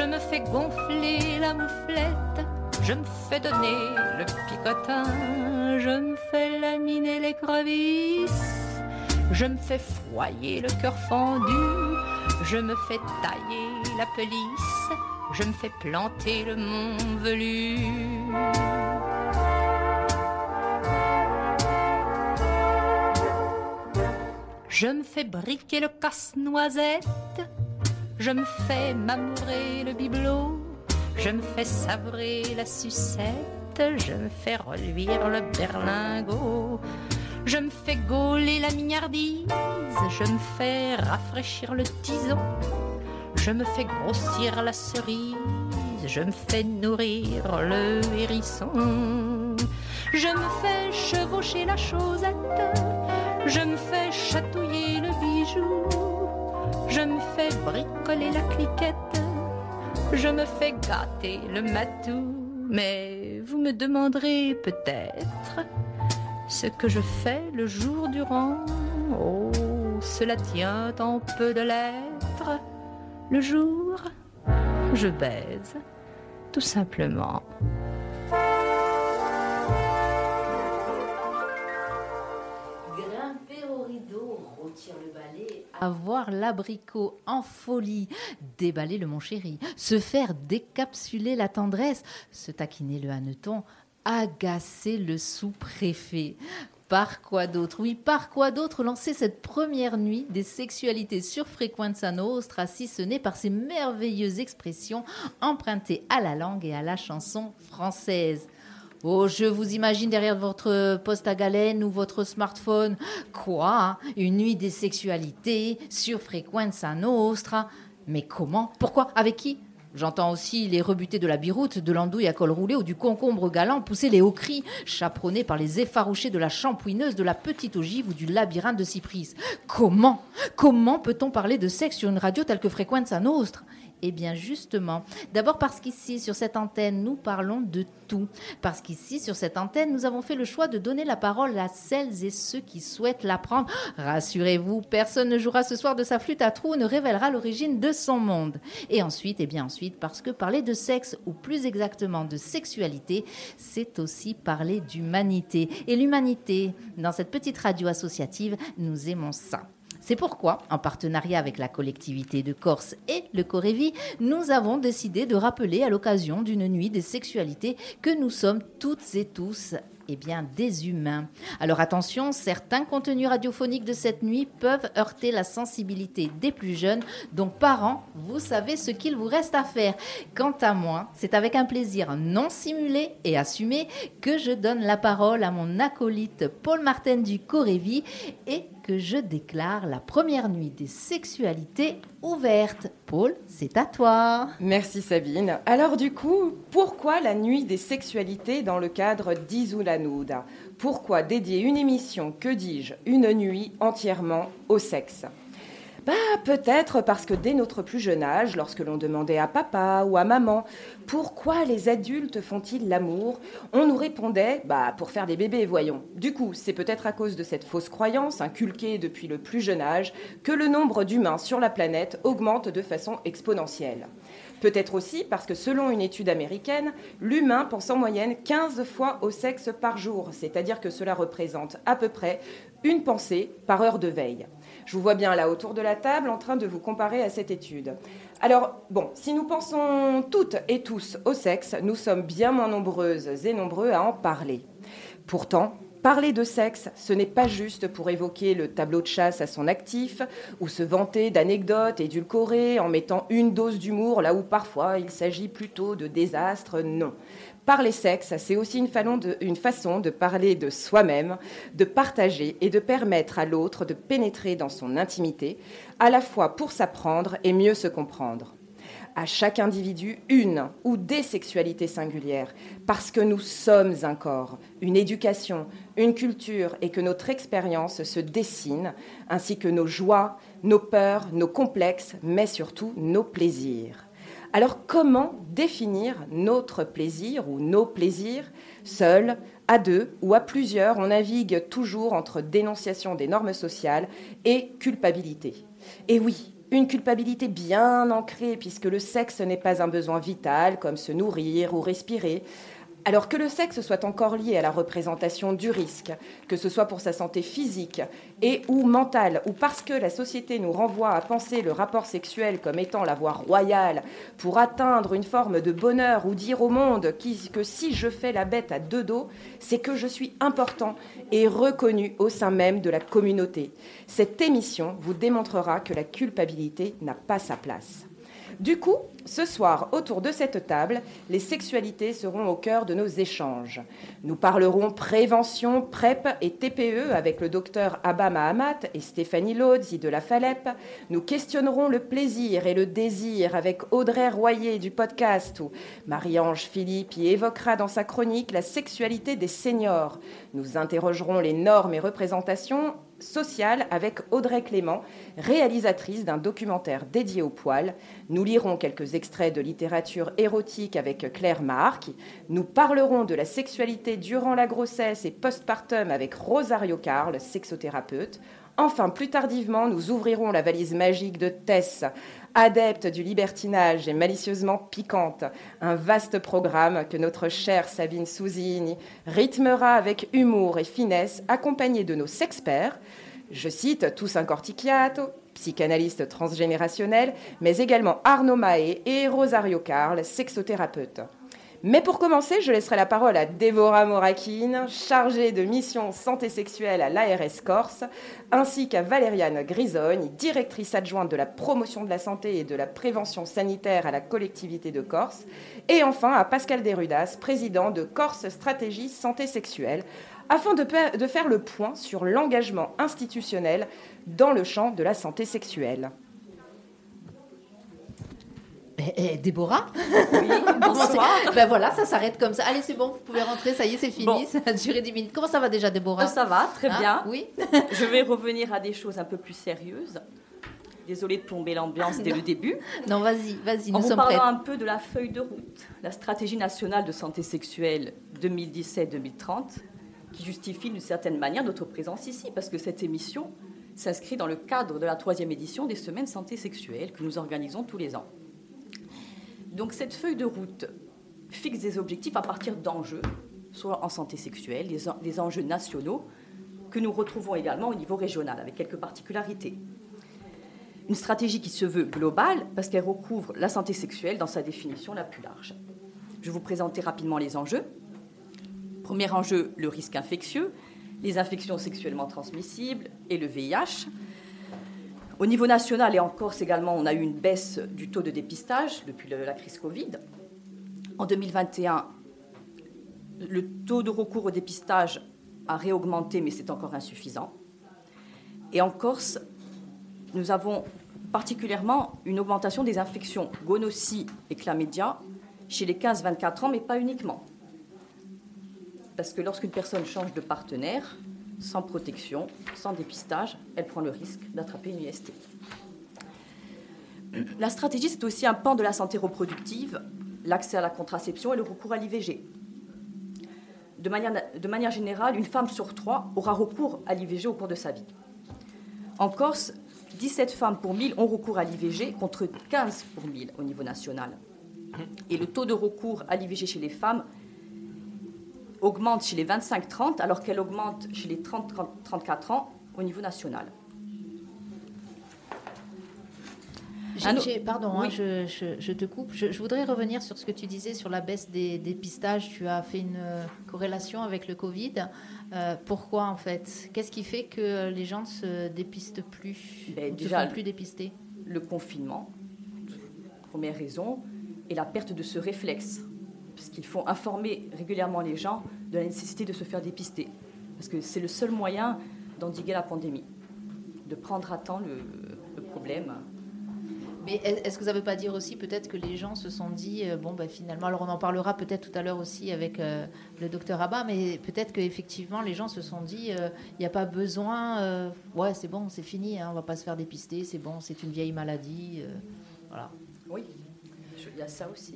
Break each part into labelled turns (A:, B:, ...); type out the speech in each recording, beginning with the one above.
A: je me fais gonfler la mouflette, je me fais donner le picotin, je me fais laminer les crevisses, je me fais foyer le cœur fendu, je me fais tailler la pelisse, je me fais planter le mont velu. Je me fais briquer le casse-noisette, je me fais m'amourer le bibelot, je me fais savrer la sucette, je me fais reluire le berlingot, je me fais gauler la mignardise, je me fais rafraîchir le tison, je me fais grossir la cerise, je me fais nourrir le hérisson, je me fais chevaucher la chaussette, je me fais chatouiller le bijou, je me fais bricoler la cliquette, je me fais gâter le matou. Mais vous me demanderez peut-être ce que je fais le jour durant. Oh, cela tient en peu de lettres. Le jour, je baise, tout simplement.
B: Grimper au rideau, le balai, avoir l'abricot en folie, déballer le mon chéri, se faire décapsuler la tendresse, se taquiner le hanneton, agacer le sous-préfet. Par quoi d'autre? Oui, par quoi d'autre lancer cette première nuit des sexualités sur Frequenza Nostra, si ce n'est par ces merveilleuses expressions empruntées à la langue et à la chanson française? Oh, je vous imagine derrière votre poste à galène ou votre smartphone. Quoi? Une nuit des sexualités sur Frequenza Nostra. Mais comment? Pourquoi? Avec qui? J'entends aussi les rebutés de la biroute, de l'andouille à col roulé ou du concombre galant pousser les hauts cris, chaperonnés par les effarouchés de la champouineuse, de la petite ogive ou du labyrinthe de cypris. Comment? Comment peut-on parler de sexe sur une radio telle que Frequenza Nostra? Eh bien justement, d'abord parce qu'ici, sur cette antenne, nous parlons de tout. Parce qu'ici, sur cette antenne, nous avons fait le choix de donner la parole à celles et ceux qui souhaitent l'apprendre. Rassurez-vous, personne ne jouera ce soir de sa flûte à trous, ne révélera l'origine de son monde. Et ensuite, eh bien ensuite, parce que parler de sexe, ou plus exactement de sexualité, c'est aussi parler d'humanité. Et l'humanité, dans cette petite radio associative, nous aimons ça. C'est pourquoi, en partenariat avec la collectivité de Corse et le Corévi, nous avons décidé de rappeler à l'occasion d'une nuit des sexualités que nous sommes toutes et tous eh bien, des humains. Alors attention, certains contenus radiophoniques de cette nuit peuvent heurter la sensibilité des plus jeunes. Donc parents, vous savez ce qu'il vous reste à faire. Quant à moi, c'est avec un plaisir non simulé et assumé que je donne la parole à mon acolyte Paul Martin du Corévi et je déclare la première nuit des sexualités ouverte. Paul, c'est à toi.
C: Merci Sabine. Alors du coup, pourquoi la nuit des sexualités dans le cadre d'Isulanuda Pourquoi dédier une émission, que dis-je, une nuit entièrement au sexe? Bah, peut-être parce que dès notre plus jeune âge, lorsque l'on demandait à papa ou à maman pourquoi les adultes font-ils l'amour, on nous répondait bah pour faire des bébés, voyons. Du coup, c'est peut-être à cause de cette fausse croyance inculquée depuis le plus jeune âge que le nombre d'humains sur la planète augmente de façon exponentielle. Peut-être aussi parce que selon une étude américaine, l'humain pense en moyenne 15 fois au sexe par jour, c'est-à-dire que cela représente à peu près une pensée par heure de veille. Je vous vois bien là autour de la table en train de vous comparer à cette étude. Alors, bon, si nous pensons toutes et tous au sexe, nous sommes bien moins nombreuses et nombreux à en parler. Pourtant, Parler de sexe, ce n'est pas juste pour évoquer le tableau de chasse à son actif ou se vanter d'anecdotes édulcorées en mettant une dose d'humour là où parfois il s'agit plutôt de désastres. Non. Parler sexe, c'est aussi une, façon de parler de soi-même, de partager et de permettre à l'autre de pénétrer dans son intimité, à la fois pour s'apprendre et mieux se comprendre à chaque individu une ou des sexualités singulières, parce que nous sommes un corps, une éducation, une culture, et que notre expérience se dessine, ainsi que nos joies, nos peurs, nos complexes, mais surtout nos plaisirs. Alors comment définir notre plaisir ou nos plaisirs Seul, à deux ou à plusieurs, on navigue toujours entre dénonciation des normes sociales et culpabilité. Et oui, une culpabilité bien ancrée, puisque le sexe n'est pas un besoin vital comme se nourrir ou respirer, alors que le sexe soit encore lié à la représentation du risque, que ce soit pour sa santé physique et ou mentale, ou parce que la société nous renvoie à penser le rapport sexuel comme étant la voie royale pour atteindre une forme de bonheur ou dire au monde que si je fais la bête à deux dos, c'est que je suis important et reconnu au sein même de la communauté. Cette émission vous démontrera que la culpabilité n'a pas sa place. Du coup, ce soir, autour de cette table, les sexualités seront au cœur de nos échanges. Nous parlerons prévention, PrEP et TPE avec le docteur Abba Mahamat et Stéphanie Lodzi de la FALEP. Nous questionnerons le plaisir et le désir avec Audrey Royer du podcast où Marie-Ange Philippe y évoquera dans sa chronique la sexualité des seniors. Nous interrogerons les normes et représentations sociales avec Audrey Clément, réalisatrice d'un documentaire dédié au poil. Nous lirons quelques extraits de littérature érotique avec Claire Marc. Nous parlerons de la sexualité durant la grossesse et postpartum avec Rosario Carl, sexothérapeute. Enfin, plus tardivement, nous ouvrirons la valise magique de Tess, adepte du libertinage et malicieusement piquante. Un vaste programme que notre chère Sabine Souzini rythmera avec humour et finesse, accompagné de nos sexperts. Je cite tous un cortichiato, psychanalyste transgénérationnel, mais également Arnaud Mahé et Rosario Carl, sexothérapeute. Mais pour commencer, je laisserai la parole à Déborah Morakine, chargée de mission santé sexuelle à l'ARS Corse, ainsi qu'à Valériane Grisogne, directrice adjointe de la promotion de la santé et de la prévention sanitaire à la collectivité de Corse, et enfin à Pascal Derudas, président de Corse Stratégie Santé Sexuelle, afin de faire le point sur l'engagement institutionnel dans le champ de la santé sexuelle.
B: Eh, eh, Déborah
D: Oui, bonsoir.
B: ben voilà, ça s'arrête comme ça. Allez, c'est bon, vous pouvez rentrer, ça y est, c'est fini, ça a duré 10 minutes. Comment ça va déjà, Déborah?
D: Ça va, très
B: Hein?
D: bien.
B: Oui
D: Je vais revenir à des choses un peu plus sérieuses. Désolée de plomber l'ambiance dès le début.
B: Non, vas-y, vas-y,
D: En
B: nous
D: vous
B: sommes
D: parlant un peu de la feuille de route, la stratégie nationale de santé sexuelle 2017-2030, qui justifie d'une certaine manière notre présence ici, parce que cette émission s'inscrit dans le cadre de la troisième édition des semaines santé sexuelle que nous organisons tous les ans. Donc cette feuille de route fixe des objectifs à partir d'enjeux, soit en santé sexuelle, des, en- des enjeux nationaux, que nous retrouvons également au niveau régional, avec quelques particularités. Une stratégie qui se veut globale parce qu'elle recouvre la santé sexuelle dans sa définition la plus large. Je vais vous présenter rapidement les enjeux. Premier enjeu, le risque infectieux, les infections sexuellement transmissibles et le VIH. Au niveau national et en Corse également, on a eu une baisse du taux de dépistage depuis la crise Covid. En 2021, le taux de recours au dépistage a réaugmenté, mais c'est encore insuffisant. Et en Corse, nous avons particulièrement une augmentation des infections gonocie et chlamydia chez les 15-24 ans, mais pas uniquement. Parce que lorsqu'une personne change de partenaire, sans protection, sans dépistage, elle prend le risque d'attraper une IST. La stratégie, c'est aussi un pan de la santé reproductive, l'accès à la contraception et le recours à l'IVG. De manière, générale, une femme sur trois aura recours à l'IVG au cours de sa vie. En Corse, 17 femmes pour 1000 ont recours à l'IVG contre 15 pour 1000 au niveau national. Et le taux de recours à l'IVG chez les femmes augmente chez les 25-30 alors qu'elle augmente chez les 30-34 ans au niveau national.
B: pardon, hein, je, te coupe. Je, voudrais revenir sur ce que tu disais sur la baisse des dépistages. Tu as fait une euh, corrélation avec le Covid. Euh, pourquoi en fait? Qu'est-ce qui fait que les gens ne se dépistent plus
D: ben, Déjà, plus dépistés Le confinement, première raison, et la perte de ce réflexe. Parce qu'il faut informer régulièrement les gens de la nécessité de se faire dépister. Parce que c'est le seul moyen d'endiguer la pandémie, de prendre à temps le problème
B: mais est-ce que ça ne veut pas dire aussi peut-être que les gens se sont dit, euh, bon, ben, finalement, alors on en parlera peut-être tout à l'heure aussi avec euh, le docteur Abba, mais peut-être qu'effectivement les gens se sont dit, euh, il n'y a pas besoin, ouais, c'est bon, c'est fini, hein, on va pas se faire dépister, c'est bon, c'est une vieille maladie. voilà.
D: Oui, il y a ça aussi.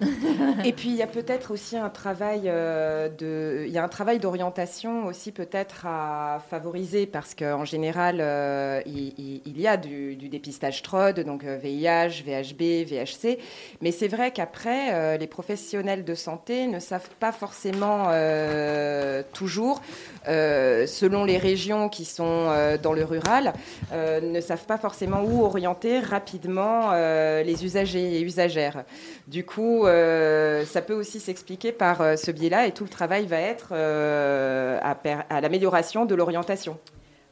C: Et puis il y a peut-être aussi un travail euh, de, il y a un travail d'orientation aussi peut-être à favoriser parce qu'en général euh, il, y a du, dépistage TROD, donc VIH, VHB, VHC, mais c'est vrai qu'après euh, les professionnels de santé ne savent pas forcément toujours, selon les régions qui sont dans le rural, ne savent pas forcément où orienter rapidement les usagers et usagères. Coup, euh, ça peut aussi s'expliquer par euh, ce biais-là et tout le travail va être euh, à, l'amélioration de l'orientation.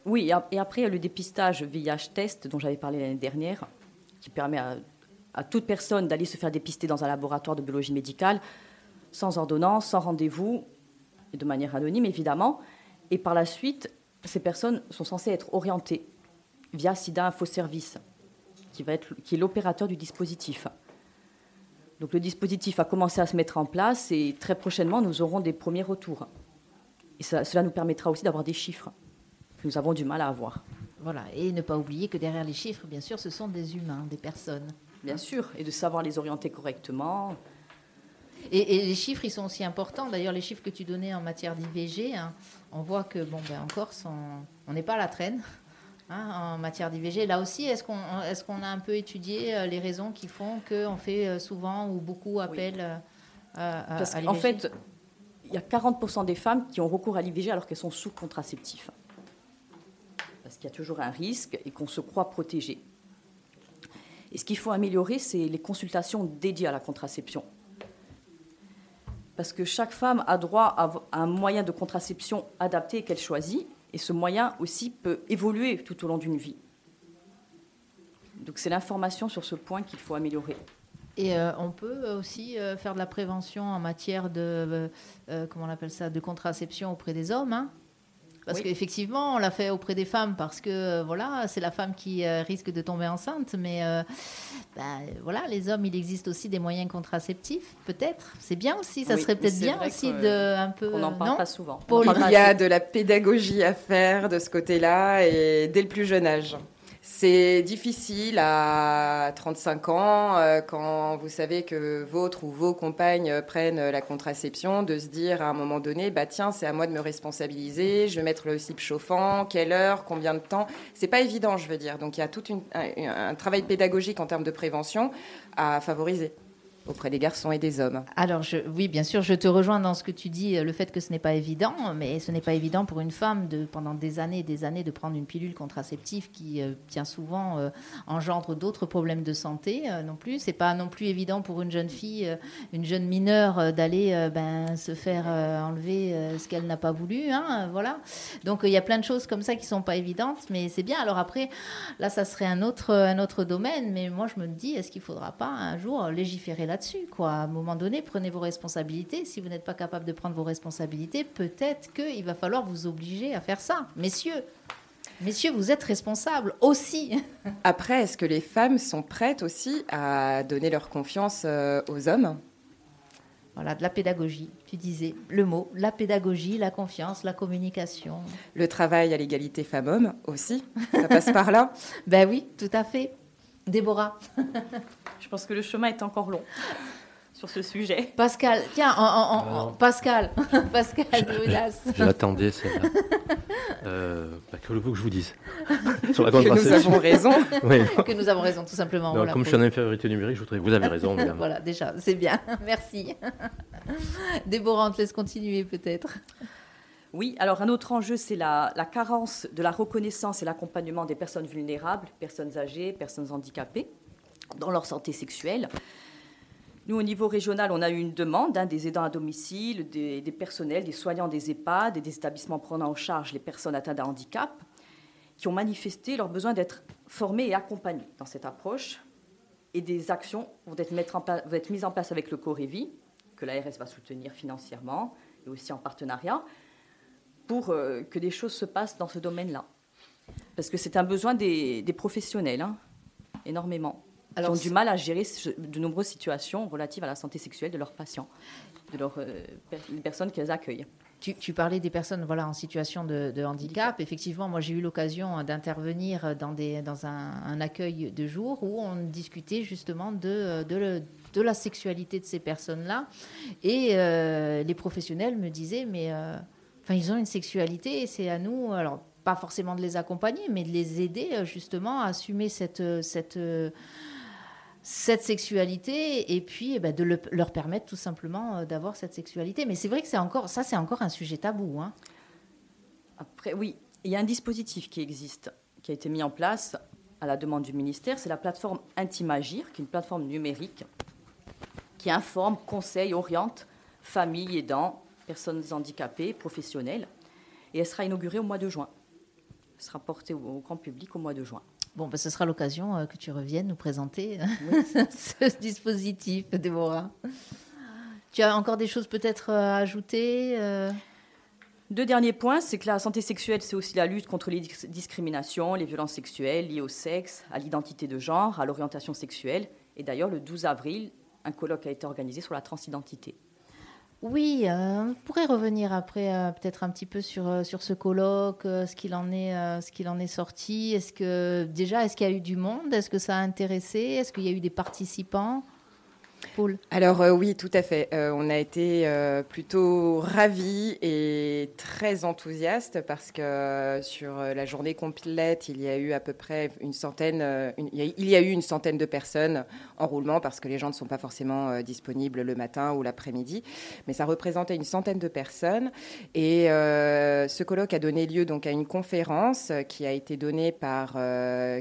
D: Oui, et après, le dépistage VIH test dont j'avais parlé l'année dernière, qui permet à, toute personne d'aller se faire dépister dans un laboratoire de biologie médicale, sans ordonnance, sans rendez-vous, et de manière anonyme évidemment. Et par la suite, ces personnes sont censées être orientées via SIDA Info Service, qui, va être, qui est l'opérateur du dispositif. Donc le dispositif a commencé à se mettre en place et très prochainement, nous aurons des premiers retours. Et cela nous permettra aussi d'avoir des chiffres que nous avons du mal à avoir.
B: Voilà, et ne pas oublier que derrière les chiffres, bien sûr, ce sont des humains, des personnes.
D: Bien sûr, et de savoir les orienter correctement.
B: Et, les chiffres, ils sont aussi importants. D'ailleurs, les chiffres que tu donnais en matière d'IVG, hein, on voit que, bon, ben, encore, on n'est pas à la traîne. Hein, en matière d'IVG. Là aussi, est-ce qu'on est qu'on a un peu étudié euh, les raisons qui font qu'on fait euh, souvent ou beaucoup appel euh, à,
D: Parce En fait, il y a 40% des femmes qui ont recours à l'IVG alors qu'elles sont sous contraceptif. Parce qu'il y a toujours un risque et qu'on se croit protégé. Et ce qu'il faut améliorer, c'est les consultations dédiées à la contraception. Parce que chaque femme a droit à un moyen de contraception adapté qu'elle choisit et ce moyen aussi peut évoluer tout au long d'une vie. Donc c'est l'information sur ce point qu'il faut améliorer.
B: Et euh, on peut aussi euh, faire de la prévention en matière de, euh, comment on appelle ça, de contraception auprès des hommes. Hein? Parce qu'effectivement, on l'a fait auprès des femmes parce que euh, voilà, c'est la femme qui euh, risque de tomber enceinte. Mais euh, bah, voilà, les hommes, il existe aussi des moyens contraceptifs, peut-être. C'est bien aussi. Ça serait peut-être bien aussi de un peu.
D: On n'en parle pas souvent.
C: il y a de la pédagogie à faire de ce côté-là et dès le plus jeune âge. C'est difficile à 35 ans, euh, quand vous savez que votre ou vos compagnes prennent la contraception, de se dire à un moment donné, bah tiens, c'est à moi de me responsabiliser, je vais mettre le slip chauffant, quelle heure, combien de temps. C'est pas évident, je veux dire. Donc il y a tout un travail pédagogique en termes de prévention à favoriser auprès des garçons et des hommes.
B: Alors, oui, bien sûr, je te rejoins dans ce que tu dis, le fait que ce n'est pas évident, mais ce n'est pas évident pour une femme de, pendant des années et des années, de prendre une pilule contraceptive qui, euh, bien souvent, euh, engendre d'autres problèmes de santé euh, non plus. C'est pas non plus évident pour une jeune fille, une jeune mineure, d'aller ben, se faire enlever ce qu'elle n'a pas voulu. Hein, voilà. Donc, il y a plein de choses comme ça qui sont pas évidentes, mais c'est bien. Alors après, là, ça serait un autre, un autre domaine, mais moi, je me dis, est-ce qu'il faudra pas un jour légiférer là dessus Quoi. À un moment donné, prenez vos responsabilités. Si vous n'êtes pas capable de prendre vos responsabilités, peut-être qu'il va falloir vous obliger à faire ça. Messieurs, Messieurs, vous êtes responsables aussi.
C: Après, est-ce que les femmes sont prêtes aussi à donner leur confiance euh, aux hommes?
B: Voilà, de la pédagogie, tu disais le mot, la pédagogie, la confiance, la communication.
C: Le travail à l'égalité femmes-hommes aussi, ça passe par là?
B: Ben oui, tout à fait. Déborah
D: Je pense que le chemin est encore long sur ce sujet.
B: Pascal, tiens, en, Pascal, Pascal
E: Je l'attendais, celle-là. Euh, bah, que voulez-vous que je vous dise
C: Sur la Que nous avons raison.
B: Que nous avons raison, tout simplement.
E: comme je suis en infériorité numérique, je voudrais vous avez raison.
B: voilà, déjà, c'est bien. Merci. Déborah, on te laisse continuer peut-être.
D: Oui, alors un autre enjeu, c'est la, carence de la reconnaissance et l'accompagnement des personnes vulnérables, personnes âgées, personnes handicapées. dans leur santé sexuelle. Nous, au niveau régional, on a eu une demande hein, des aidants à domicile, des, personnels, des soignants des EHPAD et des établissements prenant en charge les personnes atteintes d'un handicap, qui ont manifesté leur besoin d'être formés et accompagnés dans cette approche. Et des actions vont être, vont être mises en place avec le Corévi, que l'ARS va soutenir financièrement et aussi en partenariat, pour euh, que des choses se passent dans ce domaine-là. Parce que c'est un besoin des, professionnels, hein, énormément. Alors, ont du mal à gérer de nombreuses situations relatives à la santé sexuelle de leurs patients, de leurs euh, personnes qu'elles accueillent.
B: Tu, parlais des personnes voilà, en situation de, handicap. Effectivement, moi j'ai eu l'occasion d'intervenir dans, des, dans un, accueil de jour où on discutait justement de, de, de la sexualité de ces personnes-là. Et euh, les professionnels me disaient, mais euh, ils ont une sexualité et c'est à nous, alors pas forcément de les accompagner, mais de les aider justement à assumer cette... cette cette sexualité et puis eh ben, de leur permettre tout simplement euh, d'avoir cette sexualité. Mais c'est vrai que c'est encore ça, c'est encore un sujet tabou. Hein.
D: Après, oui, il y a un dispositif qui existe, qui a été mis en place à la demande du ministère, c'est la plateforme Intimagir, qui est une plateforme numérique qui informe, conseille, oriente familles, aidants, personnes handicapées, professionnelles. Et elle sera inaugurée au mois de juin. Elle sera portée au grand public au mois de juin.
B: Bon, ben, ce sera l'occasion euh, que tu reviennes nous présenter euh, ce dispositif, Déborah. Tu as encore des choses peut-être euh, à ajouter
D: Deux derniers points, c'est que la santé sexuelle, c'est aussi la lutte contre les discriminations, les violences sexuelles liées au sexe, à l'identité de genre, à l'orientation sexuelle. Et d'ailleurs, le 12 avril, un colloque a été organisé sur la transidentité.
B: Oui, euh, on pourrait revenir après euh, peut-être un petit peu sur, euh, ce colloque, ce qu'il en est, ce qu'il en est sorti. Est-ce que déjà, est-ce qu'il y a eu du monde? Est-ce que ça a intéressé? Est-ce qu'il y a eu des participants?
C: Alors euh, oui, tout à fait. Euh, on a été euh, plutôt ravis et très enthousiastes parce que sur la journée complète, il y a eu à peu près une centaine, il, y a, eu une centaine de personnes en roulement parce que les gens ne sont pas forcément disponibles le matin ou l'après-midi, mais ça représentait une centaine de personnes. Et ce colloque a donné lieu donc à une conférence qui a été donnée par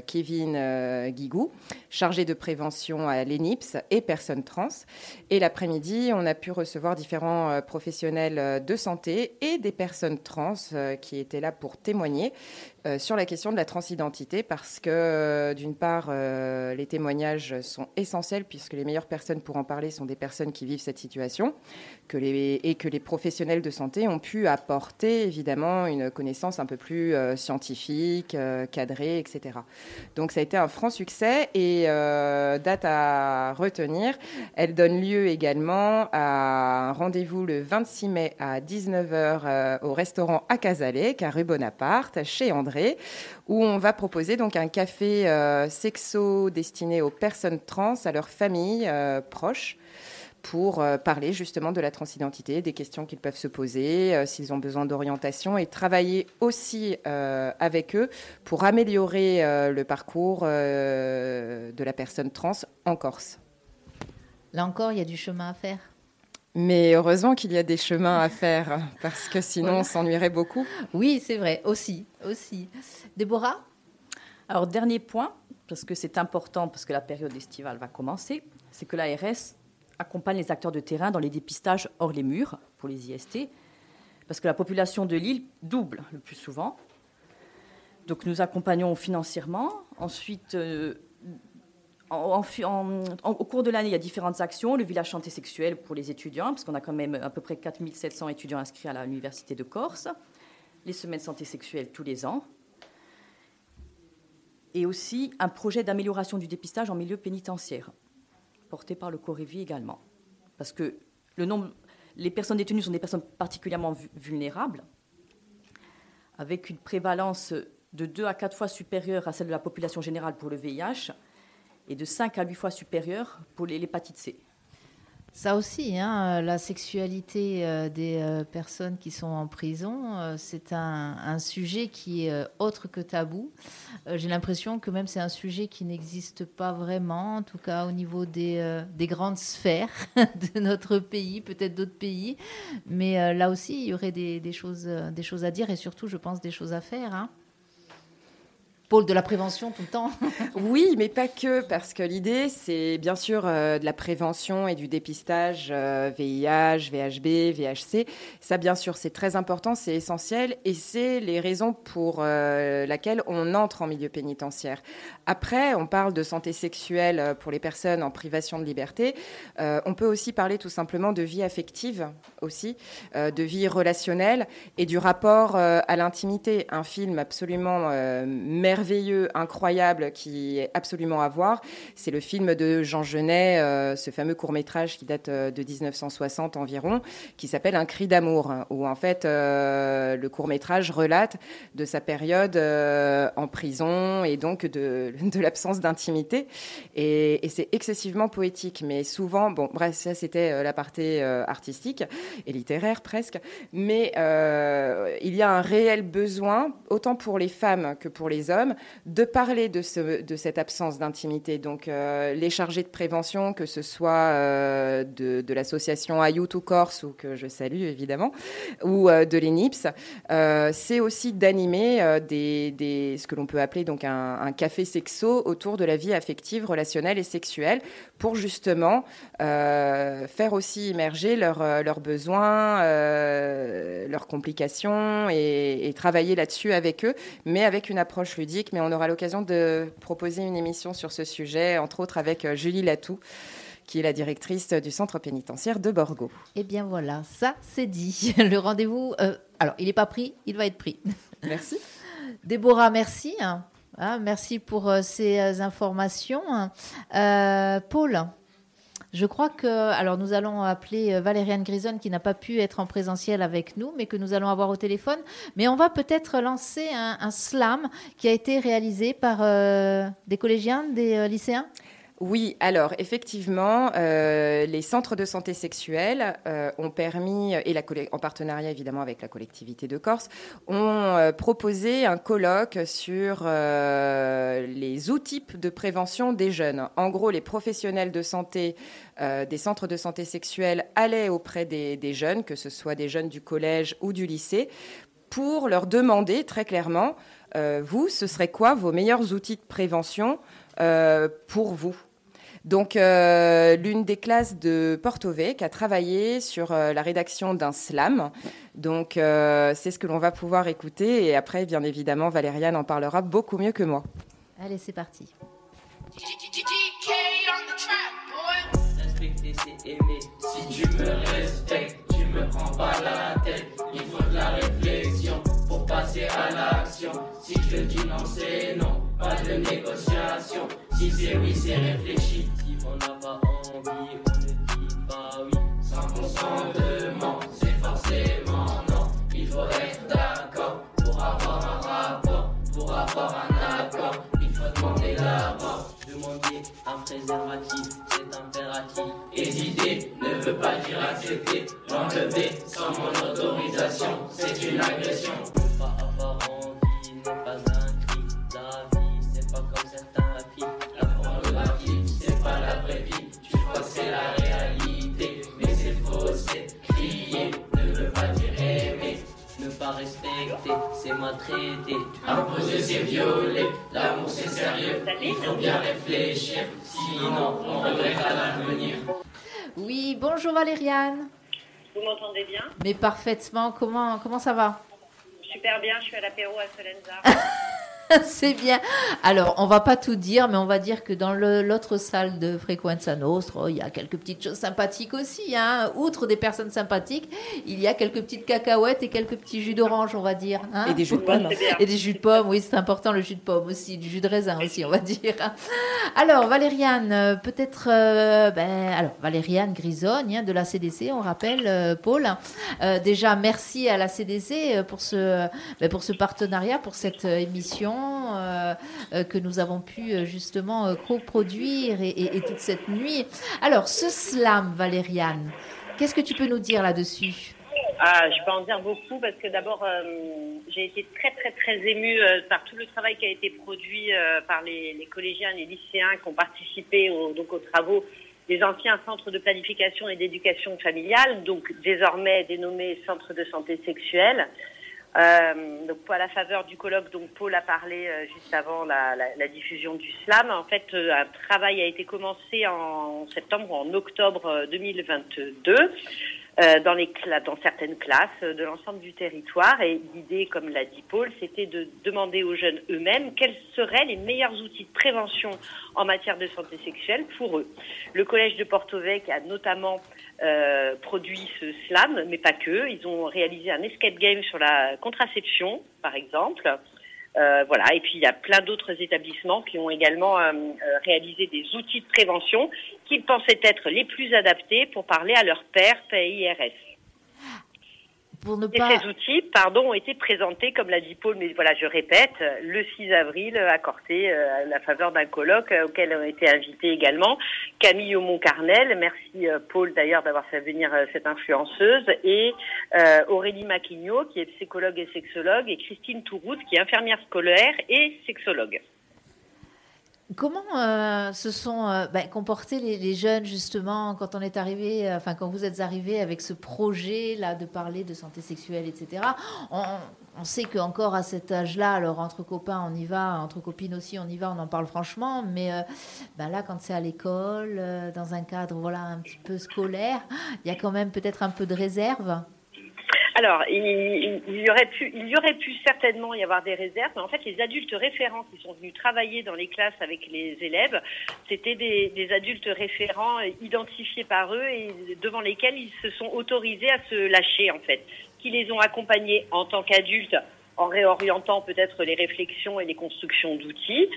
C: Kevin Guigou, chargé de prévention à l'ENIPS et personnes trans. Et l'après-midi, on a pu recevoir différents euh, professionnels euh, de santé et des personnes trans euh, qui étaient là pour témoigner euh, sur la question de la transidentité parce que, euh, d'une part, euh, les témoignages sont essentiels puisque les meilleures personnes pour en parler sont des personnes qui vivent cette situation que les, et que les professionnels de santé ont pu apporter évidemment une connaissance un peu plus scientifique, cadrée, etc. Donc ça a été un franc succès et date à retenir, elle donne lieu également à un rendez-vous le 26 mai à 19h au restaurant à à rue Bonaparte, chez André où on va proposer donc un café euh, sexo destiné aux personnes trans, à leurs familles euh, proches pour euh, parler justement de la transidentité, des questions qu'ils peuvent se poser, s'ils ont besoin d'orientation et travailler aussi avec eux pour améliorer le parcours de la personne trans en Corse.
B: Là encore, il y a du chemin à faire.
C: Mais heureusement qu'il y a des chemins à faire, parce que sinon on s'ennuierait beaucoup.
B: Oui, c'est vrai, aussi, aussi. Déborah?
D: Alors, dernier point, parce que c'est important, parce que la période estivale va commencer, c'est que l'ARS accompagne les acteurs de terrain dans les dépistages hors les murs pour les IST, parce que la population de l'île double le plus souvent. Donc nous accompagnons financièrement. Ensuite, euh, au cours de l'année, il y a différentes actions. Le village santé sexuelle pour les étudiants, parce qu'on a quand même à peu près 4700 étudiants inscrits à l'Université de Corse. Les semaines santé sexuelle tous les ans. Et aussi un projet d'amélioration du dépistage en milieu pénitentiaire, porté par le Corévi également. Parce que les personnes détenues sont des personnes particulièrement vulnérables, avec une prévalence de 2 à 4 fois supérieure à celle de la population générale pour le VIH et de 5 à 8 fois supérieure pour l'hépatite C.
B: Ça aussi, hein, la sexualité euh, des euh, personnes qui sont en prison, euh, c'est un, sujet qui est autre que tabou. J'ai l'impression que même c'est un sujet qui n'existe pas vraiment, en tout cas au niveau des, des grandes sphères de notre pays, peut-être d'autres pays. Mais là aussi, il y aurait des, des, choses, des choses à dire et surtout, je pense, des choses à faire. Hein. Pôle de la prévention tout le temps.
C: oui, mais pas que, parce que l'idée, c'est bien sûr euh, de la prévention et du dépistage VIH, VHB, VHC. Ça, bien sûr, c'est très important, c'est essentiel, et c'est les raisons pour euh, lesquelles on entre en milieu pénitentiaire. Après, on parle de santé sexuelle euh, pour les personnes en privation de liberté. on peut aussi parler tout simplement de vie affective, aussi, de vie relationnelle et du rapport à l'intimité. Un film absolument merveilleux merveilleux, incroyable, qui est absolument à voir. C'est le film de Jean Genet, euh, ce fameux court métrage qui date euh, de 1960 environ, qui s'appelle Un cri d'amour, où en fait euh, le court métrage relate de sa période en prison et donc de, l'absence d'intimité. Et, et c'est excessivement poétique, mais souvent, bon, bref, ça c'était la partie artistique et littéraire presque, mais il y a un réel besoin, autant pour les femmes que pour les hommes, de parler de, cette absence d'intimité. Donc, euh, les chargés de prévention, que ce soit euh, de, l'association Ayutu Corse, ou que je salue évidemment, ou euh, de l'ENIPS, c'est aussi d'animer des, ce que l'on peut appeler donc un, café sexo autour de la vie affective, relationnelle et sexuelle, pour justement faire aussi immerger leurs besoins, leurs complications et travailler là-dessus avec eux, mais avec une approche ludique mais on aura l'occasion de proposer une émission sur ce sujet, entre autres avec euh, Julie Latou qui est la directrice du centre pénitentiaire de Borgo.
B: Eh bien voilà, ça c'est dit. Le rendez-vous, euh, alors il n'est pas pris, il va être pris.
C: Merci.
B: Déborah, merci. Ah, merci pour euh, ces informations. Paul, je crois que, alors nous allons appeler euh, Valériane Grison qui n'a pas pu être en présentiel avec nous, mais que nous allons avoir au téléphone. Mais on va peut-être lancer un, slam qui a été réalisé par euh, des collégiens, des euh, lycéens?
C: Oui, alors effectivement, euh, les centres de santé sexuelle euh, ont permis, et la, en partenariat évidemment avec la collectivité de Corse, ont euh, proposé un colloque sur les outils de prévention des jeunes. En gros, les professionnels de santé des centres de santé sexuelle allaient auprès des, des jeunes, que ce soit des jeunes du collège ou du lycée, pour leur demander très clairement, vous, ce serait quoi vos meilleurs outils de prévention pour vous? Donc, euh, l'une des classes de Porto qui a travaillé sur euh, la rédaction d'un slam. Donc, euh, c'est ce que l'on va pouvoir écouter. Et après, bien évidemment, Valériane en parlera beaucoup mieux que moi.
B: Allez, c'est parti. Si tu me respectes, tu me prends pas la tête. Il faut de la réflexion pour passer à l'action. Si je dis non, c'est non. Pas de négociation. Si c'est oui, c'est réfléchi. Si on n'a pas envie, on ne dit pas oui. Sans consentement, c'est forcément non. Il faut être d'accord pour avoir un rapport, pour avoir un accord. Il faut demander l'abord. Demander un préservatif, c'est impératif. Hésiter ne veut pas dire accepter. L'enlever sans mon autorisation, c'est une agression. Imposer, c'est violer. L'amour, c'est sérieux. Il faut bien réfléchir. Sinon, on regrette à l'avenir. Oui, bonjour Valériane.
F: Vous m'entendez bien?
B: Mais parfaitement. Comment, comment ça va?
F: Super bien, je suis à l'apéro à Solenza.
B: c'est bien. Alors, on va pas tout dire, mais on va dire que dans l'autre salle de Frequenza Nostra, il y a quelques petites choses sympathiques aussi. Hein. Outre des personnes sympathiques, il y a quelques petites cacahuètes et quelques petits jus d'orange, on va dire.
C: Hein. Et des jus de pommes.
B: Et des jus de pommes, oui, c'est important, le jus de pomme aussi, du jus de raisin aussi, on va dire. Alors, Valériane, euh, peut-être... Euh, ben, alors, Valériane Grisogne hein, de la CDC, on rappelle, euh, Paul. déjà, merci à la CDC pour ce, ben, pour ce partenariat, pour cette émission euh, euh, que nous avons pu euh, justement coproduire et, toute cette nuit. Alors, ce slam, Valériane, qu'est-ce que tu peux nous dire là-dessus?
F: Ah, je peux en dire beaucoup parce que d'abord, j'ai été très, très, très émue par tout le travail qui a été produit par les, les, collégiens les lycéens qui ont participé donc aux travaux des anciens centres de planification et d'éducation familiale, donc désormais dénommés centres de santé sexuelle. Euh, donc à la faveur du colloque, donc Paul a parlé euh, juste avant la, la, la, diffusion du slam. En fait, euh, un travail a été commencé en septembre ou en octobre 2022 euh, dans, les dans certaines classes de l'ensemble du territoire. Et l'idée, comme l'a dit Paul, c'était de demander aux jeunes eux-mêmes quels seraient les meilleurs outils de prévention en matière de santé sexuelle pour eux. Le collège de Porto Vec a notamment euh, produit ce slam, mais pas que. Ils ont réalisé un escape game sur la contraception, par exemple. Euh, voilà. Et puis il y a plein d'autres établissements qui ont également euh, euh, réalisé des outils de prévention qu'ils pensaient être les plus adaptés pour parler à leur père PIRS. Pour ne pas... Et ces outils, pardon, ont été présentés, comme l'a dit Paul, mais voilà, je répète, le 6 avril à Corté, à la faveur d'un colloque auquel ont été invités également Camille Aumont-Carnel, merci Paul d'ailleurs d'avoir fait venir cette influenceuse, et euh, Aurélie Maquignot, qui est psychologue et sexologue, et Christine Touroute, qui est infirmière scolaire et sexologue.
B: Comment euh, se sont euh, ben, comportés les, jeunes justement quand on est arrivé, enfin quand vous êtes arrivé avec ce projet là de parler de santé sexuelle, etc. On, on sait qu'encore à cet âge-là, alors entre copains on y va, entre copines aussi on y va, on en parle franchement, mais euh, ben là quand c'est à l'école, euh, dans un cadre voilà un petit peu scolaire, il y a quand même peut-être un peu de réserve.
F: Alors, il, y aurait pu, il y aurait pu certainement y avoir des réserves, mais en fait, les adultes référents qui sont venus travailler dans les classes avec les élèves, c'était des, des, adultes référents identifiés par eux et devant lesquels ils se sont autorisés à se lâcher, en fait, qui les ont accompagnés en tant qu'adultes en réorientant peut-être les réflexions et les constructions d'outils,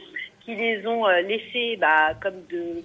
F: qui les ont euh, laissés bah, comme de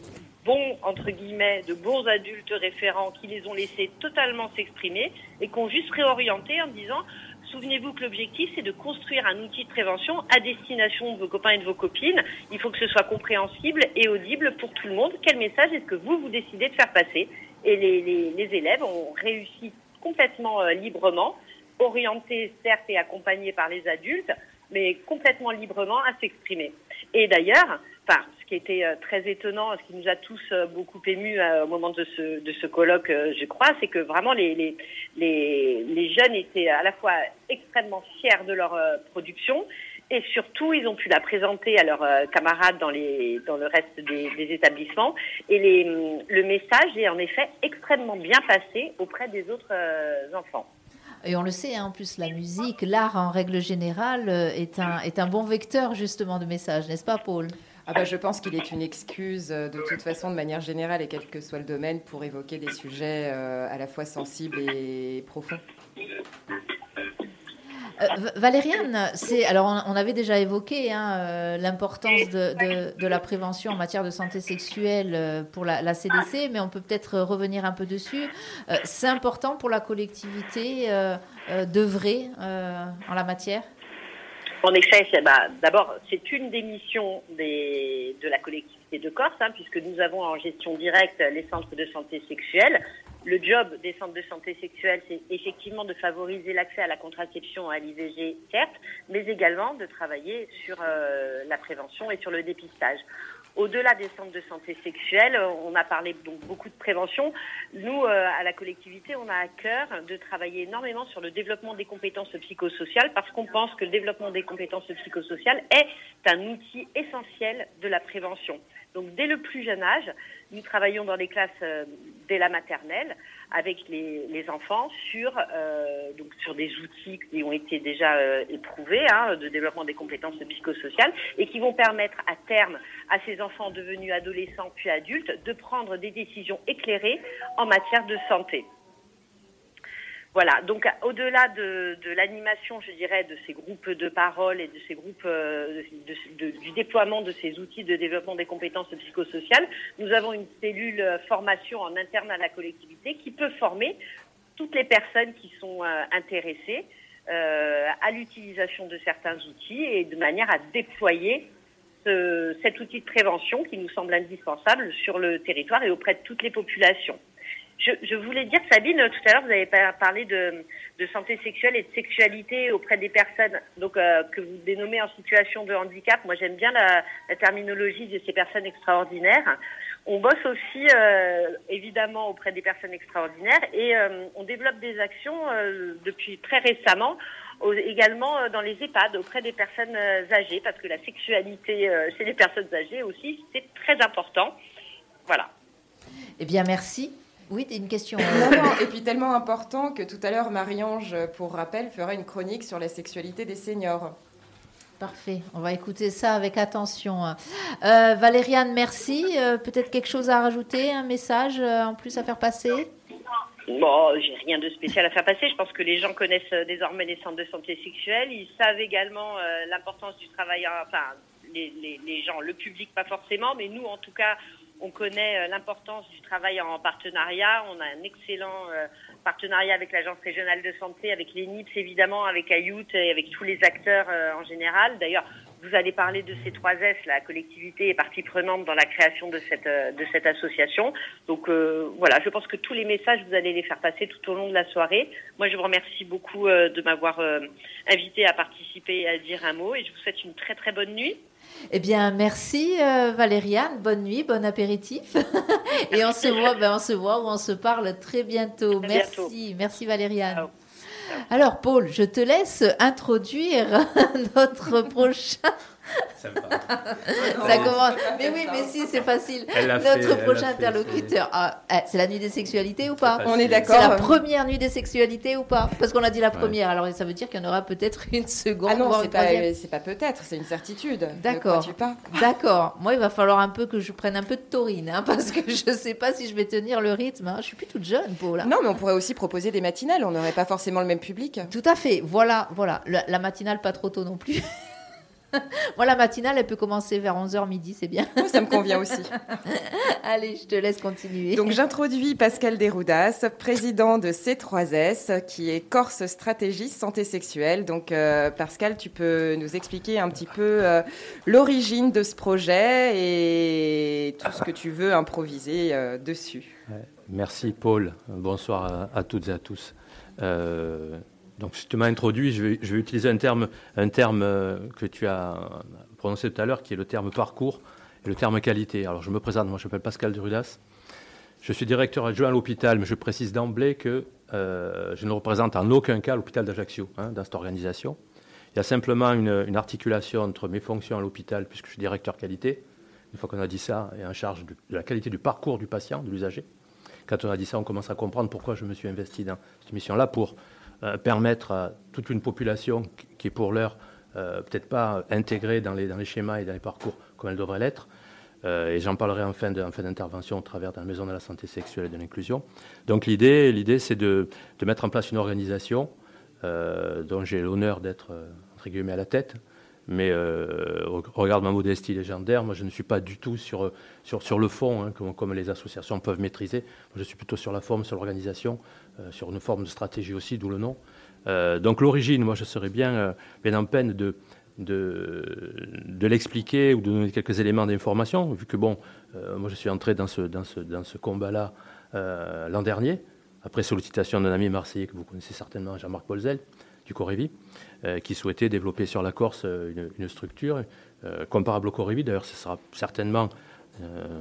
F: bons, entre guillemets, de bons adultes référents qui les ont laissés totalement s'exprimer et qui ont juste réorienté en disant Souvenez-vous que l'objectif, c'est de construire un outil de prévention à destination de vos copains et de vos copines. Il faut que ce soit compréhensible et audible pour tout le monde. Quel message est-ce que vous, vous décidez de faire passer? Et les, les, élèves ont réussi complètement euh, librement, orientés certes et accompagnés par les adultes, mais complètement librement à s'exprimer. Et d'ailleurs, enfin, qui était euh, très étonnant, ce qui nous a tous euh, beaucoup émus euh, au moment de ce, de ce colloque, je crois, c'est que vraiment les, les, les, les, jeunes étaient à la fois extrêmement fiers de leur production et surtout ils ont pu la présenter à leurs camarades dans, les, dans le reste des, établissements. Et les, le message est en effet extrêmement bien passé auprès des autres enfants.
B: Et on le sait, hein, en plus, la musique, l'art en règle générale est un, est un bon vecteur justement de message, n'est-ce pas, Paul?
C: Ah bah, je pense qu'il est une excuse euh, de toute façon, de manière générale et quel que soit le domaine, pour évoquer des sujets euh, à la fois sensibles et profonds.
B: Euh, Valériane, c'est alors on, avait déjà évoqué hein, euh, l'importance de, de, la prévention en matière de santé sexuelle pour la, la, CDC, mais on peut peut-être revenir un peu dessus. C'est important pour la collectivité d'œuvrer en la matière?
F: En effet, bah, d'abord, c'est une des missions de la collectivité de Corse, hein, puisque nous avons en gestion directe les centres de santé sexuelle. Le job des centres de santé sexuelle, c'est effectivement de favoriser l'accès à la contraception à l'IVG, certes, mais également de travailler sur euh, la prévention et sur le dépistage. Au-delà des centres de santé sexuelle, on a parlé donc beaucoup de prévention. Nous, euh, à la collectivité, on a à cœur de travailler énormément sur le développement des compétences psychosociales parce qu'on pense que le développement des compétences psychosociales est un outil essentiel de la prévention. Donc dès le plus jeune âge, nous travaillons dans les classes euh, dès la maternelle avec les, enfants sur euh, sur des outils qui ont été déjà euh, éprouvés hein, de développement des compétences psychosociales et qui vont permettre à terme à ces enfants devenus adolescents puis adultes de prendre des décisions éclairées en matière de santé. Voilà, donc au-delà de, de l'animation, je dirais, de ces groupes de parole et de ces groupes euh, du déploiement de ces outils de développement des compétences psychosociales, nous avons une cellule formation en interne à la collectivité qui peut former toutes les personnes qui sont euh, intéressées euh, à l'utilisation de certains outils et de manière à déployer ce, cet outil de prévention qui nous semble indispensable sur le territoire et auprès de toutes les populations. Je, voulais dire, Sabine, tout à l'heure, vous avez parlé de, santé sexuelle et de sexualité auprès des personnes donc, euh, que vous dénommez en situation de handicap. Moi, j'aime bien la, la, terminologie de ces personnes extraordinaires. On bosse aussi évidemment auprès des personnes extraordinaires et on développe des actions depuis très récemment également dans les EHPAD auprès des personnes âgées parce que la sexualité chez les personnes âgées aussi c'est très important. Voilà.
B: Eh bien merci. Oui, une question.
C: et puis tellement important que tout à l'heure, Marie-Ange, pour rappel, fera une chronique sur la sexualité des seniors.
B: Parfait, on va écouter ça avec attention. Euh, Valériane, merci. Euh, peut-être quelque chose à rajouter, un message euh, en plus à faire passer?
F: Bon, j'ai rien de spécial à faire passer. Je pense que les gens connaissent désormais les centres de santé sexuelle. Ils savent également l'importance du travail, enfin, les, les, gens, le public pas forcément, mais nous en tout cas, on connaît euh, l'importance du travail en partenariat. On a un excellent euh, partenariat avec l'Agence régionale de santé, avec l'ENIPS évidemment, avec Ayout et avec tous les acteurs euh, en général. D'ailleurs, vous allez parler de ces 3S, la collectivité est partie prenante dans la création de cette, de cette association. Donc voilà, je pense que tous les messages, vous allez les faire passer tout au long de la soirée. Moi, je vous remercie beaucoup de m'avoir invité à participer et à dire un mot et je vous souhaite une très très bonne nuit.
B: Eh bien, merci euh, Valériane. Bonne nuit, bon apéritif. Et on se voit, ben, on se voit ou on se parle très bientôt. merci, merci Valériane. Alors, Paul, je te laisse introduire notre prochain ça, commence. Mais oui, mais si, c'est facile. Notre prochain interlocuteur. Ah, eh, c'est la nuit des sexualités ou pas
C: On est d'accord.
B: C'est la première nuit des sexualités ou pas Parce qu'on a dit la première. Alors ça veut dire qu'il y en aura peut-être une seconde.
C: Ah non, c'est pas, pas peut-être, c'est une certitude.
B: D'accord. D'accord. Moi, il va falloir un peu que je prenne un peu de taurine, hein, parce que je ne sais pas si je vais tenir le rythme. Hein. Je suis plus toute jeune, Paul.
C: Non, mais on pourrait aussi proposer des matinales. On n'aurait pas forcément le même public.
B: Tout à fait. Voilà, voilà. la matinale pas trop tôt non plus. Moi, la matinale, elle peut commencer vers 11h midi, c'est bien.
C: ça me convient aussi.
B: Allez, je te laisse continuer.
C: Donc, j'introduis Pascal Desroudas, président de C3S, qui est Corse Stratégie Santé Sexuelle. Donc, euh, Pascal, tu peux nous expliquer un petit peu euh, l'origine de ce projet et tout ce que tu veux improviser euh, dessus.
E: Merci, Paul. Bonsoir à, toutes et à tous. Donc, si tu m'as introduit, je vais, utiliser un terme, un terme euh, que tu as prononcé tout à l'heure, qui est le terme parcours et le terme qualité. Alors, je me présente, moi je m'appelle Pascal Durudas. Je suis directeur adjoint à l'hôpital, mais je précise d'emblée que euh, je ne représente en aucun cas l'hôpital d'Ajaccio hein, dans cette organisation. Il y a simplement une, articulation entre mes fonctions à l'hôpital, puisque je suis directeur qualité. Une fois qu'on a dit ça, et en charge de, la qualité du parcours du patient, de l'usager. Quand on a dit ça, on commence à comprendre pourquoi je me suis investi dans cette mission-là pour permettre à toute une population qui est pour l'heure euh, peut-être pas intégrée dans les, schémas et dans les parcours comme elle devrait l'être, euh, et j'en parlerai en fin, d'intervention au travers de la Maison de la santé sexuelle et de l'inclusion. Donc l'idée, c'est de, mettre en place une organisation dont j'ai l'honneur d'être entre guillemets à la tête, mais euh, regarde ma modestie légendaire, moi je ne suis pas du tout sur, sur, le fond, hein, comme, les associations peuvent maîtriser. je suis plutôt sur la forme, sur l'organisation, euh, sur une forme de stratégie aussi, d'où le nom. Euh, donc l'origine, moi je serais bien, euh, bien en peine de, de, l'expliquer ou de donner quelques éléments d'information, vu que bon, moi je suis entré dans ce, dans ce, dans ce combat-là l'an dernier, après sollicitation d'un ami marseillais que vous connaissez certainement, Jean-Marc Bolzel, du Corévi. Euh, qui souhaitait développer sur la Corse euh, une, structure euh, comparable au Corévi. D'ailleurs, ce sera certainement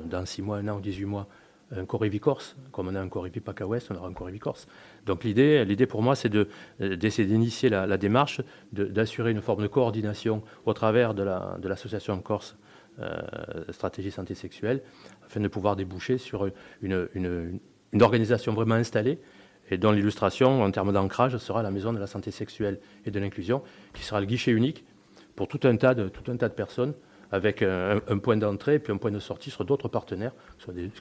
E: dans 6 mois, 1 an ou 18 mois un Corévi Corse, comme on a un Corévi PACA Ouest, on aura un Corévi Corse. Donc l'idée, l'idée pour moi, c'est d'essayer d'initier la, démarche, d'assurer une forme de coordination au travers de l'association Corse Stratégie Santé Sexuelle, afin de pouvoir déboucher sur une, une organisation vraiment installée et dont l'illustration en termes d'ancrage sera la maison de la santé sexuelle et de l'inclusion, qui sera le guichet unique pour tout un tas de, tout un tas de personnes, avec un, point d'entrée et puis un point de sortie sur d'autres partenaires,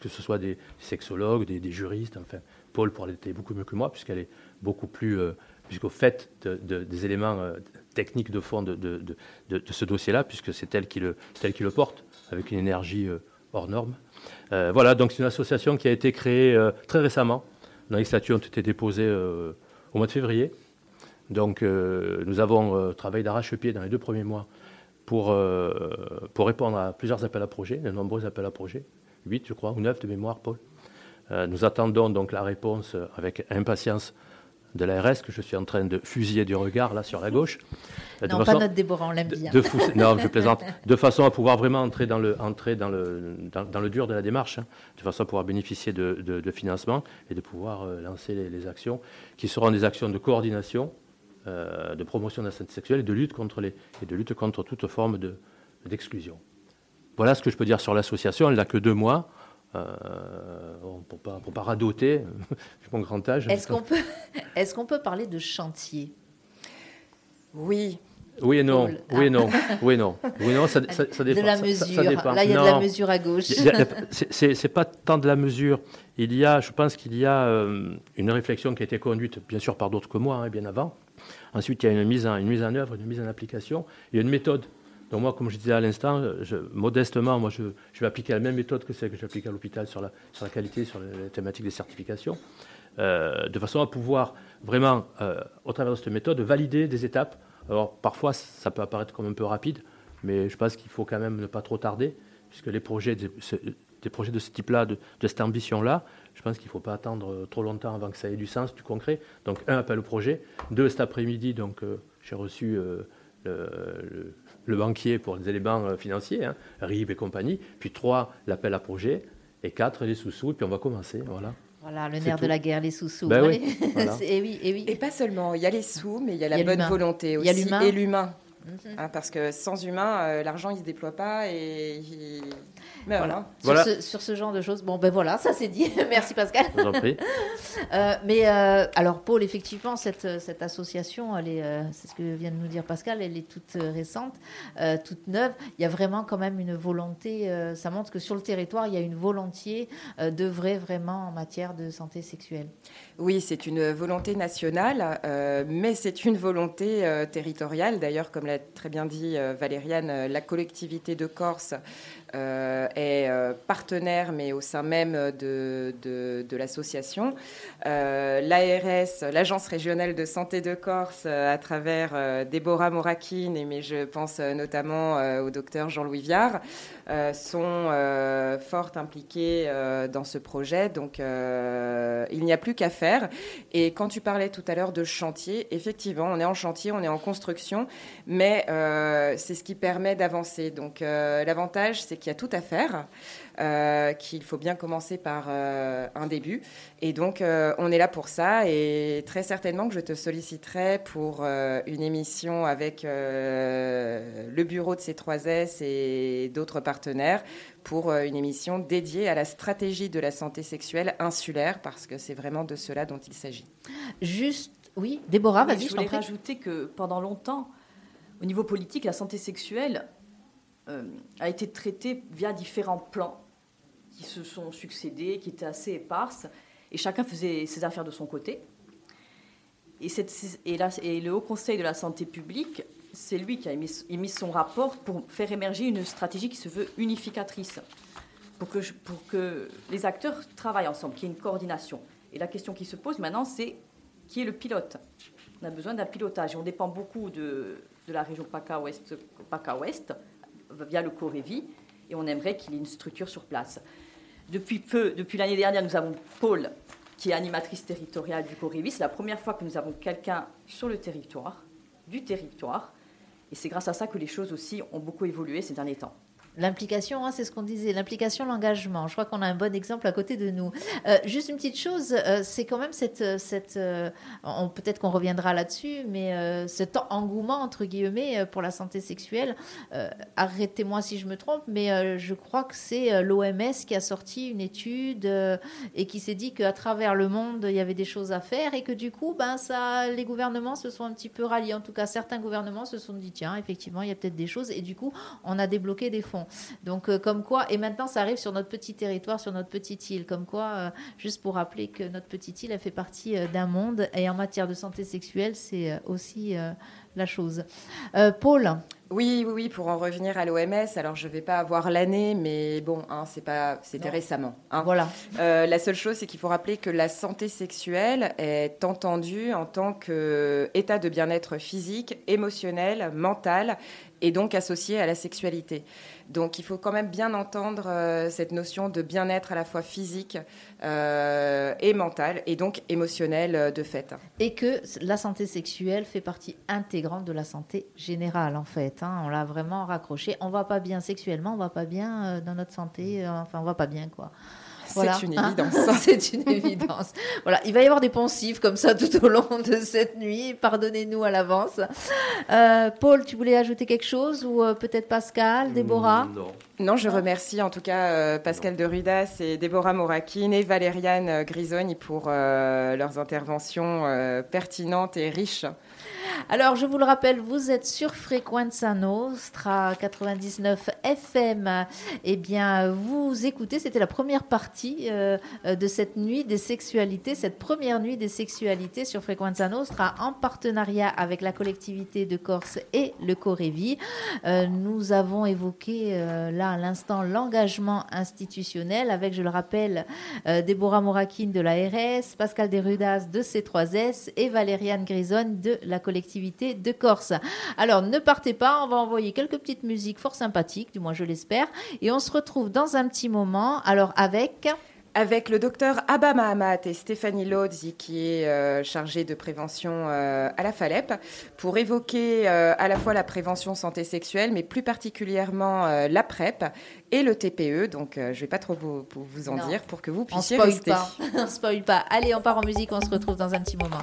E: que ce soit des sexologues, des, juristes, enfin, Paul pourra l'être beaucoup mieux que moi, puisqu'elle est beaucoup plus, euh, puisqu'au fait des éléments euh, techniques de fond de, de, ce dossier-là, puisque c'est elle, qui le, elle qui le porte, avec une énergie euh, hors norme. voilà, donc c'est une association qui a été créée très récemment, les statuts ont été déposés euh, au mois de février. Donc euh, nous avons euh, travaillé d'arrache-pied dans les deux premiers mois pour, pour répondre à plusieurs appels à projets, de nombreux appels à projets, huit je crois, ou neuf de mémoire, Paul. nous attendons donc la réponse avec impatience de l'ARS que je suis en train de fusiller du regard là sur la gauche.
B: non, pas notre Déborah, on l'aime bien. De,
E: non, je plaisante. De façon à pouvoir vraiment entrer dans le, entrer dans le, dans, le dur de la démarche, hein. de façon à pouvoir bénéficier de, de, financement et de pouvoir euh, lancer les, actions qui seront des actions de coordination, euh, de promotion de la santé sexuelle et de lutte contre, les, et de lutte contre toute forme d'exclusion. voilà ce que je peux dire sur l'association. Elle n'a que deux mois. Euh, pour pas, pour pas radoter, mon grand âge.
B: Est-ce qu'on peut, est qu'on peut parler de chantier?
C: Oui.
E: Oui et non, oui et non, oui et non, oui non, ça, ça,
B: ça dépend. De la mesure. Là, il y a de la mesure à gauche.
E: C'est pas tant de la mesure. Il y a, je pense qu'il y a euh, une réflexion qui a été conduite, bien sûr, par d'autres que moi, hein, bien avant. Ensuite, il y a une mise en, une mise en œuvre, une mise en application. Il y a une méthode donc moi, comme je disais à l'instant, modestement, moi, je, vais appliquer la même méthode que celle que j'applique à l'hôpital sur la, sur la qualité, sur les thématiques des certifications, euh, de façon à pouvoir vraiment, euh, au travers de cette méthode, valider des étapes. Alors parfois, ça peut apparaître comme un peu rapide, mais je pense qu'il faut quand même ne pas trop tarder, puisque les projets, des, projets de ce type-là, de, cette ambition-là, je pense qu'il ne faut pas attendre trop longtemps avant que ça ait du sens, du concret. Donc un appel au projet, deux cet après-midi, donc euh, j'ai reçu le le banquier pour les éléments euh, financiers, hein, RIB et compagnie, puis trois, l'appel à projet, et quatre, les sous-sous, et puis on va commencer. Voilà.
B: Voilà, le nerf de la guerre, les sous-sous.
E: Ben oui,
B: et, oui, et, oui.
C: et pas seulement, il y a les sous, mais il y a la bonne volonté aussi, et l'humain. Mhm. Hein, parce que sans humain, euh, l'argent, il ne se déploie pas et
B: voilà. Sur, ce, genre de choses. Bon, ben voilà, ça c'est dit. Merci Pascal.
E: vous en prie.
B: Euh, mais euh, alors, Paul, effectivement, cette, cette association, elle est, euh, c'est ce que vient de nous dire Pascal, elle est toute récente, toute neuve. Il y a vraiment quand même une volonté. ça montre que sur le territoire, il y a une volonté d'œuvrer vraiment en matière de santé sexuelle.
C: Oui, c'est une volonté nationale, mais c'est une volonté territoriale. D'ailleurs, comme l'a très bien dit Valériane, la collectivité de Corse euh, est euh, partenaire, mais au sein même de, l'association. Euh, L'ARS, l'Agence régionale de santé de Corse, à travers Déborah Morakine, mais je pense notamment au docteur Jean-Louis Viard, sont fort impliqués dans ce projet. Donc, il n'y a plus qu'à faire. Et quand tu parlais tout à l'heure de chantier, effectivement, on est en chantier, on est en construction, mais c'est ce qui permet d'avancer. Donc, l'avantage, c'est qu'il y a tout à faire, euh, qu'il faut bien commencer par euh, un début. Et donc, euh, on est là pour ça. Et très certainement que je te solliciterai pour une émission avec le bureau de C3S et d'autres partenaires pour une émission dédiée à la stratégie de la santé sexuelle insulaire, parce que c'est vraiment de cela dont il s'agit.
B: Juste, oui, Déborah, vas-y.
D: je voulais rajouter que pendant longtemps, au niveau politique, la santé sexuelle, a été traité via différents plans qui se sont succédés, qui étaient assez éparses, et chacun faisait ses affaires de son côté. Et, le Haut Conseil de la santé publique, c'est lui qui a émis, son rapport pour faire émerger une stratégie qui se veut unificatrice, pour que, pour que les acteurs travaillent ensemble, qu'il y ait une coordination. Et la question qui se pose maintenant, c'est qui est le pilote? On a besoin d'un pilotage. On dépend beaucoup de, de la région PACA-Ouest, PACA-Ouest via le Corévi, et on aimerait qu'il ait une structure sur place. Depuis peu, depuis l'année dernière, nous avons Paul, qui est animatrice territoriale du Corévi. C'est la première fois que nous avons quelqu'un sur le territoire, du territoire, et c'est grâce à ça que les choses aussi ont beaucoup évolué ces derniers temps.
B: L'implication, hein, c'est ce qu'on disait, l'implication, l'engagement. Je crois qu'on a un bon exemple à côté de nous. Euh, juste une petite chose, euh, c'est quand même cette, cette euh, peut-être qu'on reviendra là-dessus, mais cet engouement entre guillemets pour la santé sexuelle. Arrêtez-moi si je me trompe, mais je crois que c'est l'OMS qui a sorti une étude et qui s'est dit qu'à travers le monde il y avait des choses à faire et que du coup, ben ça, les gouvernements se sont un petit peu ralliés. En tout cas, certains gouvernements se sont dit tiens, effectivement, il y a peut-être des choses et du coup, on a débloqué des fonds. Donc, euh, comme quoi, et maintenant, ça arrive sur notre petit territoire, sur notre petite île. Comme quoi, euh, juste pour rappeler que notre petite île, elle fait partie euh, d'un monde. Et en matière de santé sexuelle, c'est aussi la chose. Paul
C: oui, oui, oui, pour en revenir à l'OMS, alors je ne vais pas avoir l'année, mais bon, hein, c'est pas, c'était récemment. Hein.
B: Voilà.
C: Euh, la seule chose, c'est qu'il faut rappeler que la santé sexuelle est entendue en tant qu'état de bien-être physique, émotionnel, mental, et donc associée à la sexualité. Donc il faut quand même bien entendre euh, cette notion de bien-être à la fois physique euh, et mental et donc émotionnel euh, de fait.
B: Et que la santé sexuelle fait partie intégrante de la santé générale en fait. Hein. On l'a vraiment raccroché. On va pas bien sexuellement, on va pas bien dans notre santé, enfin on va pas bien quoi.
C: C'est une hein évidence.
B: c'est une évidence. Voilà, il va y avoir des poncifs comme ça tout au long de cette nuit. Pardonnez-nous à l'avance. Euh, Paul, tu voulais ajouter quelque chose ou euh, peut-être Pascal, Déborah
E: Non.
C: Non, je remercie en tout cas euh, Pascal de Rudas et Déborah Morakine et Valériane Grisogne pour leurs interventions pertinentes et riches.
B: Alors, je vous le rappelle, vous êtes sur Frequenza Nostra 99 FM. Eh bien, vous écoutez, c'était la première partie euh, de cette nuit des sexualités, cette première nuit des sexualités sur Frequenza Nostra en partenariat avec la collectivité de Corse et le Corévi. Euh, nous avons évoqué euh, là à l'instant l'engagement institutionnel avec, je le rappelle, Déborah Morakine de la RS, Pascal Derudas de C3S et Valériane Grisonne de la collectivité de Corse. Alors ne partez pas, on va envoyer quelques petites musiques fort sympathiques, du moins je l'espère, et on se retrouve dans un petit moment. Alors avec
C: avec le docteur Abba Mahamat et Stéphanie Lodzi, qui est euh, chargée de prévention euh, à la FALEP, pour évoquer euh, à la fois la prévention santé sexuelle, mais plus particulièrement la PrEP et le TPE. Donc, je ne vais pas trop vous, vous en dire pour que vous puissiez
B: on
C: rester.
B: Pas. on spoil pas. Allez, on part en musique, on se retrouve dans un petit moment.